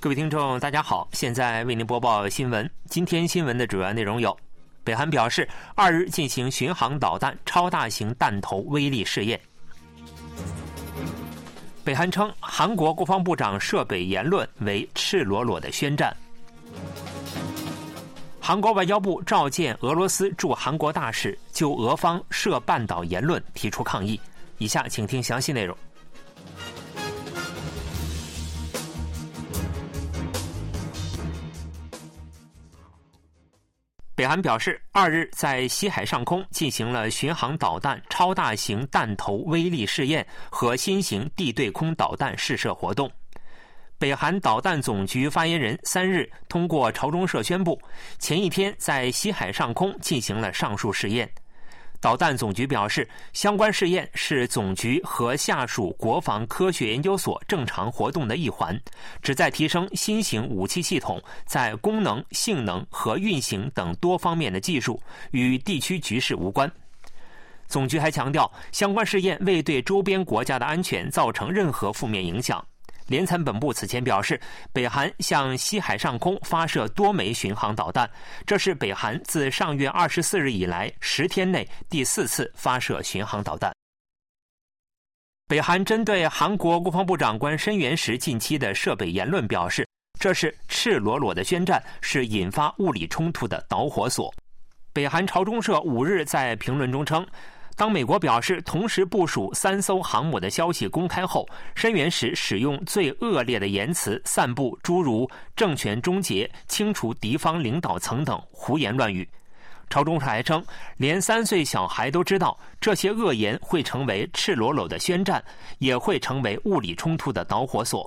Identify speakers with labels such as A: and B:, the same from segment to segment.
A: 各位听众，大家好，现在为您播报新闻。今天新闻的主要内容有：北韩表示二日进行巡航导弹超大型弹头威力试验；北韩称韩国国防部长涉北言论为赤裸裸的宣战；韩国外交部召见俄罗斯驻韩国大使，就俄方涉半岛言论提出抗议。以下请听详细内容。北韩表示，二日在西海上空进行了巡航导弹超大型弹头威力试验和新型地对空导弹试射活动。北韩导弹总局发言人三日通过朝中社宣布，前一天在西海上空进行了上述试验。导弹总局表示，相关试验是总局和下属国防科学研究所正常活动的一环，旨在提升新型武器系统在功能、性能和运行等多方面的技术，与地区局势无关。总局还强调，相关试验未对周边国家的安全造成任何负面影响。联参本部此前表示，北韩向西海上空发射多枚巡航导弹，这是北韩自上月二十四日以来十天内第四次发射巡航导弹。北韩针对韩国国防部长官申元石近期的涉北言论表示，这是赤裸裸的宣战，是引发物理冲突的导火索。北韩朝中社五日在评论中称。当美国表示同时部署三艘航母的消息公开后，申元时使用最恶劣的言辞，散布诸如“政权终结”“清除敌方领导层”等胡言乱语。朝中社还称，连三岁小孩都知道这些恶言会成为赤裸裸的宣战，也会成为物理冲突的导火索。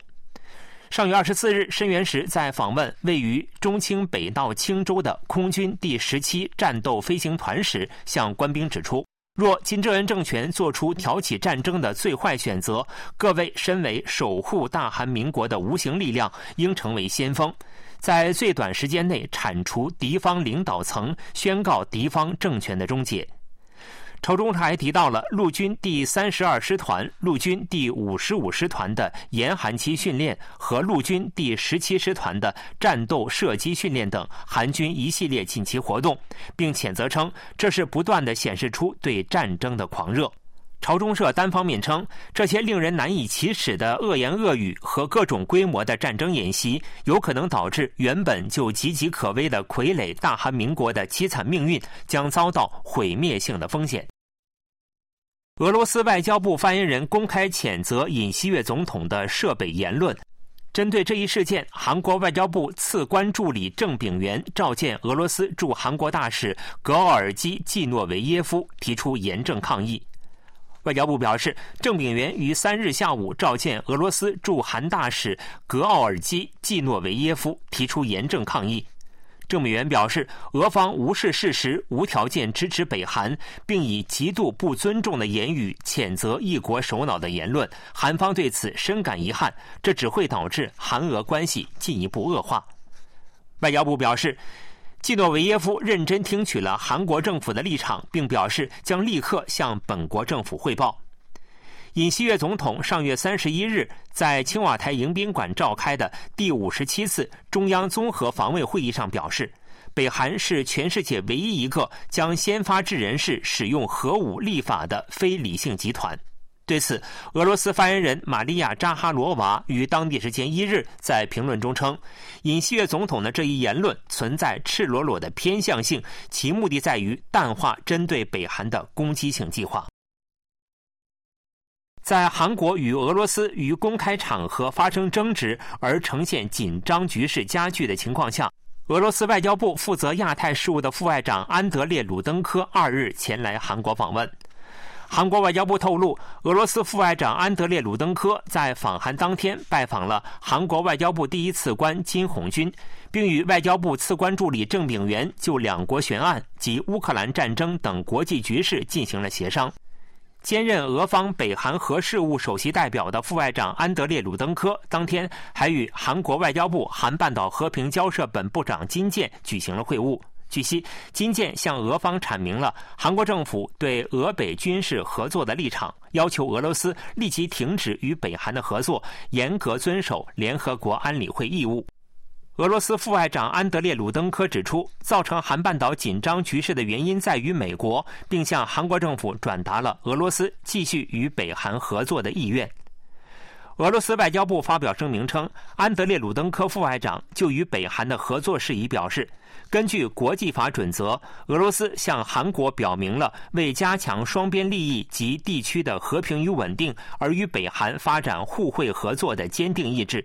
A: 上月二十四日，申元时在访问位于中清北道青州的空军第十七战斗飞行团时，向官兵指出。若金正恩政权做出挑起战争的最坏选择，各位身为守护大韩民国的无形力量，应成为先锋，在最短时间内铲除敌方领导层，宣告敌方政权的终结。朝中还提到了陆军第三十二师团、陆军第五十五师团的严寒期训练和陆军第十七师团的战斗射击训练等韩军一系列近期活动，并谴责称这是不断的显示出对战争的狂热。朝中社单方面称，这些令人难以启齿的恶言恶语和各种规模的战争演习，有可能导致原本就岌岌可危的傀儡大韩民国的凄惨命运将遭到毁灭性的风险。俄罗斯外交部发言人公开谴责尹锡悦总统的涉北言论。针对这一事件，韩国外交部次官助理郑炳元召见俄罗斯驻韩国大使格奥尔基·季诺维耶夫，提出严正抗议。外交部表示，郑炳元于三日下午召见俄罗斯驻韩大使格奥尔基·季诺维耶夫，提出严正抗议。郑美元表示，俄方无视事实，无条件支持北韩，并以极度不尊重的言语谴责一国首脑的言论。韩方对此深感遗憾，这只会导致韩俄关系进一步恶化。外交部表示，季诺维耶夫认真听取了韩国政府的立场，并表示将立刻向本国政府汇报。尹锡悦总统上月三十一日在青瓦台迎宾馆召开的第五十七次中央综合防卫会议上表示，北韩是全世界唯一一个将先发制人式使用核武立法的非理性集团。对此，俄罗斯发言人玛利亚扎哈罗娃于当地时间一日在评论中称，尹锡悦总统的这一言论存在赤裸裸的偏向性，其目的在于淡化针对北韩的攻击性计划。在韩国与俄罗斯于公开场合发生争执而呈现紧张局势加剧的情况下，俄罗斯外交部负责亚太事务的副外长安德烈·鲁登科二日前来韩国访问。韩国外交部透露，俄罗斯副外长安德烈·鲁登科在访韩当天拜访了韩国外交部第一次官金红军，并与外交部次官助理郑炳元就两国悬案及乌克兰战争等国际局势进行了协商。兼任俄方北韩核事务首席代表的副外长安德烈·鲁登科当天还与韩国外交部韩半岛和平交涉本部长金健举行了会晤。据悉，金建向俄方阐明了韩国政府对俄北军事合作的立场，要求俄罗斯立即停止与北韩的合作，严格遵守联合国安理会义务。俄罗斯副外长安德烈·鲁登科指出，造成韩半岛紧张局势的原因在于美国，并向韩国政府转达了俄罗斯继续与北韩合作的意愿。俄罗斯外交部发表声明称，安德烈·鲁登科副外长就与北韩的合作事宜表示。根据国际法准则，俄罗斯向韩国表明了为加强双边利益及地区的和平与稳定而与北韩发展互惠合作的坚定意志。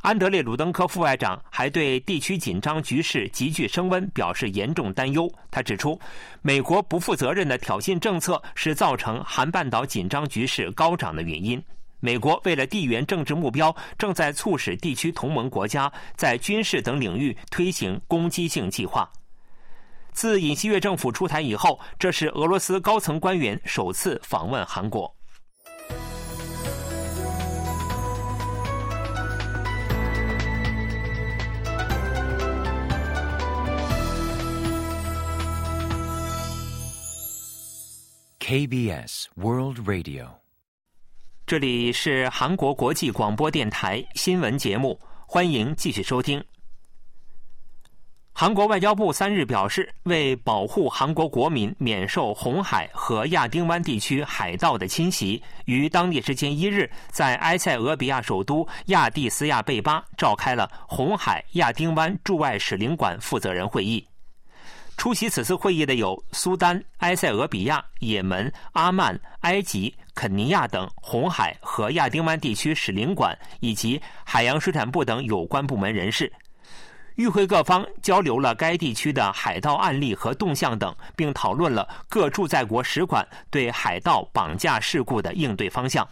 A: 安德烈·鲁登科副外长还对地区紧张局势急剧升温表示严重担忧。他指出，美国不负责任的挑衅政策是造成韩半岛紧张局势高涨的原因。美国为了地缘政治目标，正在促使地区同盟国家在军事等领域推行攻击性计划。自尹锡悦政府出台以后，这是俄罗斯高层官员首次访问韩国。
B: KBS World Radio。
A: 这里是韩国国际广播电台新闻节目，欢迎继续收听。韩国外交部三日表示，为保护韩国国民免受红海和亚丁湾地区海盗的侵袭，于当地时间一日在埃塞俄比亚首都亚的斯亚贝巴召开了红海亚丁湾驻外使领馆负责人会议。出席此次会议的有苏丹、埃塞俄比亚、也门、阿曼、埃及。肯尼亚等红海和亚丁湾地区使领馆以及海洋水产部等有关部门人士，与会各方交流了该地区的海盗案例和动向等，并讨论了各驻在国使馆对海盗绑架事故的应对方向。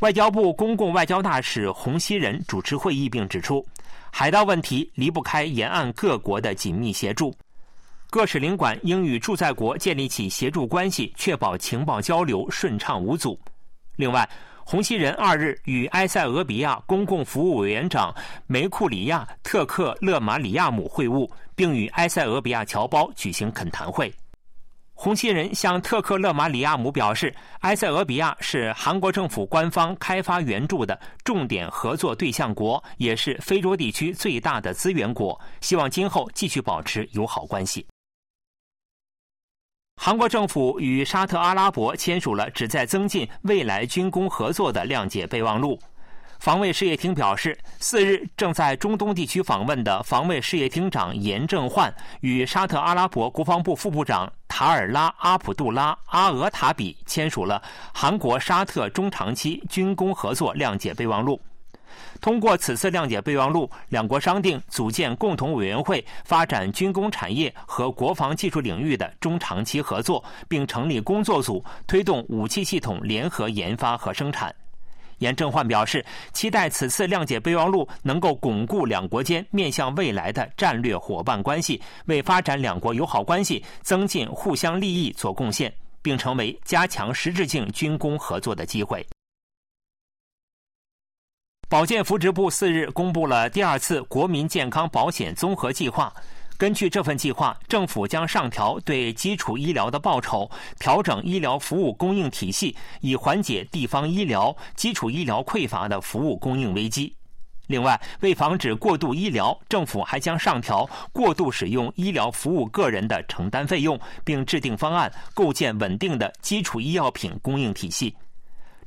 A: 外交部公共外交大使洪熙仁主持会议，并指出，海盗问题离不开沿岸各国的紧密协助。各使领馆应与驻在国建立起协助关系，确保情报交流顺畅无阻。另外，洪熙仁二日与埃塞俄比亚公共服务委员长梅库里亚·特克勒马里亚姆会晤，并与埃塞俄比亚侨胞举行恳谈会。洪熙仁向特克勒马里亚姆表示，埃塞俄比亚是韩国政府官方开发援助的重点合作对象国，也是非洲地区最大的资源国，希望今后继续保持友好关系。韩国政府与沙特阿拉伯签署了旨在增进未来军工合作的谅解备忘录。防卫事业厅表示，四日正在中东地区访问的防卫事业厅长严正焕与沙特阿拉伯国防部副部长塔尔拉阿卜杜拉阿俄塔比签署了韩国沙特中长期军工合作谅解备忘录。通过此次谅解备忘录，两国商定组建共同委员会，发展军工产业和国防技术领域的中长期合作，并成立工作组，推动武器系统联合研发和生产。严正焕表示，期待此次谅解备忘录能够巩固两国间面向未来的战略伙伴关系，为发展两国友好关系、增进互相利益做贡献，并成为加强实质性军工合作的机会。保健福祉部四日公布了第二次国民健康保险综合计划。根据这份计划，政府将上调对基础医疗的报酬，调整医疗服务供应体系，以缓解地方医疗、基础医疗匮乏的服务供应危机。另外，为防止过度医疗，政府还将上调过度使用医疗服务个人的承担费用，并制定方案，构建稳定的基础医药品供应体系。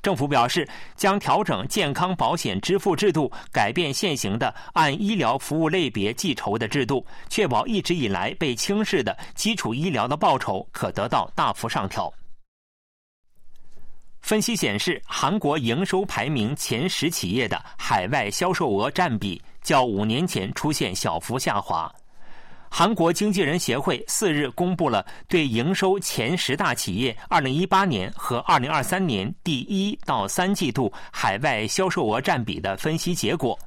A: 政府表示，将调整健康保险支付制度，改变现行的按医疗服务类别计酬的制度，确保一直以来被轻视的基础医疗的报酬可得到大幅上调。分析显示，韩国营收排名前十企业的海外销售额占比较五年前出现小幅下滑。韩国经纪人协会四日公布了对营收前十大企业二零一八年和二零二三年第一到三季度海外销售额占比的分析结果。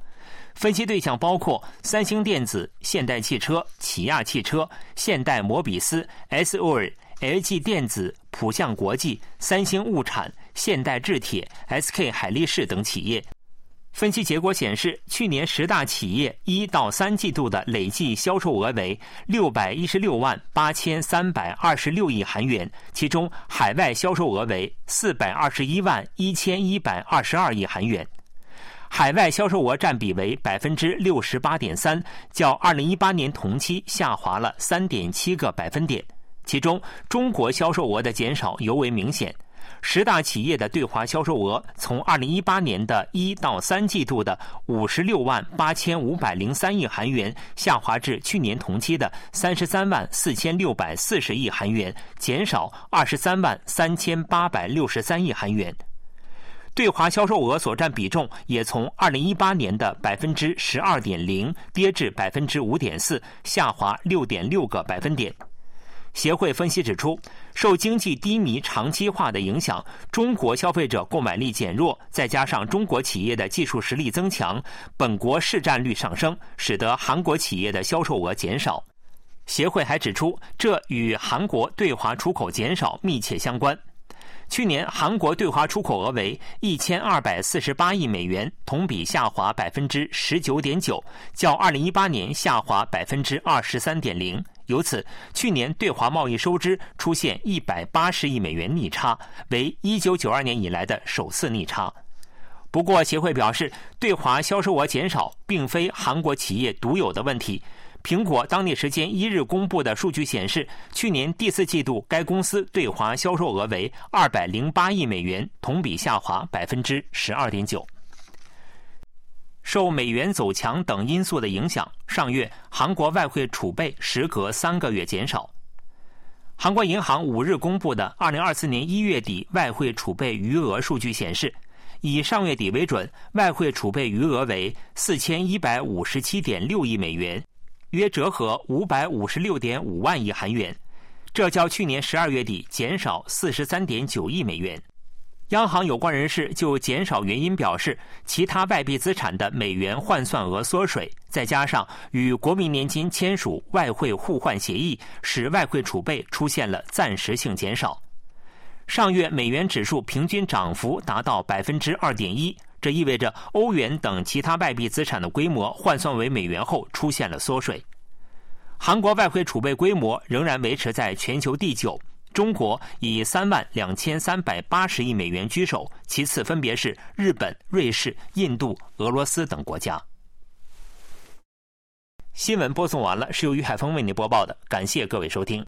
A: 分析对象包括三星电子、现代汽车、起亚汽车、现代摩比斯、S O R、LG 电子、浦项国际、三星物产、现代制铁、SK 海力士等企业。分析结果显示，去年十大企业一到三季度的累计销售额为六百一十六万八千三百二十六亿韩元，其中海外销售额为四百二十一万一千一百二十二亿韩元，海外销售额占比为百分之六十八点三，较二零一八年同期下滑了三点七个百分点。其中，中国销售额的减少尤为明显。十大企业的对华销售额从二零一八年的一到三季度的五十六万八千五百零三亿韩元，下滑至去年同期的三十三万四千六百四十亿韩元，减少二十三万三千八百六十三亿韩元。对华销售额所占比重也从二零一八年的百分之十二点零跌至百分之五点四，下滑六点六个百分点。协会分析指出，受经济低迷长期化的影响，中国消费者购买力减弱，再加上中国企业的技术实力增强，本国市占率上升，使得韩国企业的销售额减少。协会还指出，这与韩国对华出口减少密切相关。去年韩国对华出口额为一千二百四十八亿美元，同比下滑百分之十九点九，较二零一八年下滑百分之二十三点零。由此，去年对华贸易收支出现一百八十亿美元逆差，为一九九二年以来的首次逆差。不过，协会表示，对华销售额减少并非韩国企业独有的问题。苹果当地时间一日公布的数据显示，去年第四季度该公司对华销售额为二百零八亿美元，同比下滑百分之十二点九。受美元走强等因素的影响，上月韩国外汇储备时隔三个月减少。韩国银行五日公布的二零二四年一月底外汇储备余额数据显示，以上月底为准，外汇储备余额为四千一百五十七点六亿美元，约折合五百五十六点五万亿韩元，这较去年十二月底减少四十三点九亿美元。央行有关人士就减少原因表示，其他外币资产的美元换算额缩水，再加上与国民年金签署外汇互换协议，使外汇储备出现了暂时性减少。上月美元指数平均涨幅达到百分之二点一，这意味着欧元等其他外币资产的规模换算为美元后出现了缩水。韩国外汇储备规模仍然维持在全球第九。中国以三万两千三百八十亿美元居首，其次分别是日本、瑞士、印度、俄罗斯等国家。新闻播送完了，是由于海峰为您播报的，感谢各位收听。